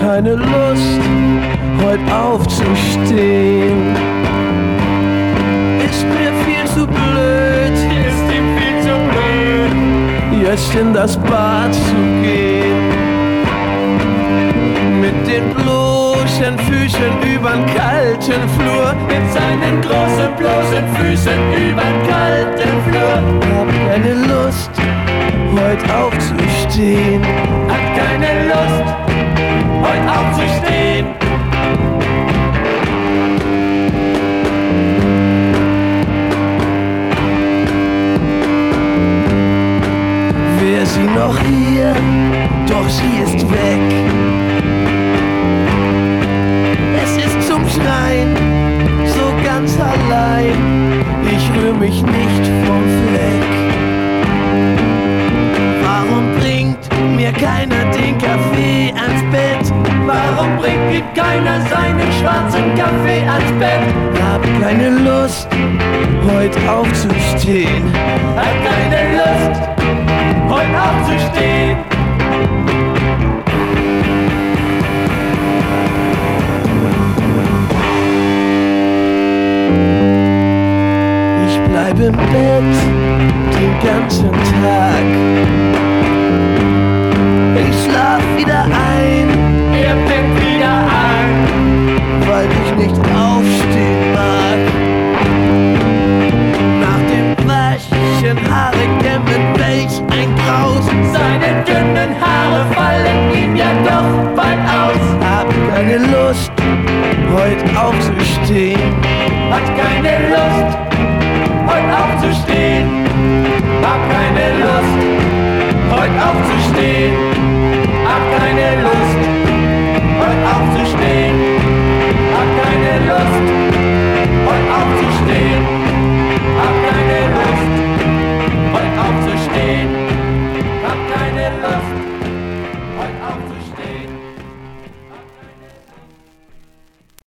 keine Lust, heute aufzustehen. Ist mir viel zu blöd, Ist ihm viel zu blöd. jetzt in das Bad zu gehen. Mit den bloßen Füßen übern kalten Flur. Mit seinen großen, bloßen Füßen übern kalten Flur. Hab keine Lust, heute aufzustehen. Hat keine Lust, heute aufzustehen. Wär sie noch hier, doch sie ist weg. Es ist zum Schreien, so ganz allein. Ich rühr mich nicht vom Fleck. Ihm keiner seinen schwarzen Kaffee ans Bett? Hab keine Lust, heute aufzustehen. Hat keine Lust, heute aufzustehen. Ich bleib im Bett den ganzen Tag. keine Lust, heute aufzustehen. Hat keine Lust, heute aufzustehen. Hab keine Lust, heute aufzustehen.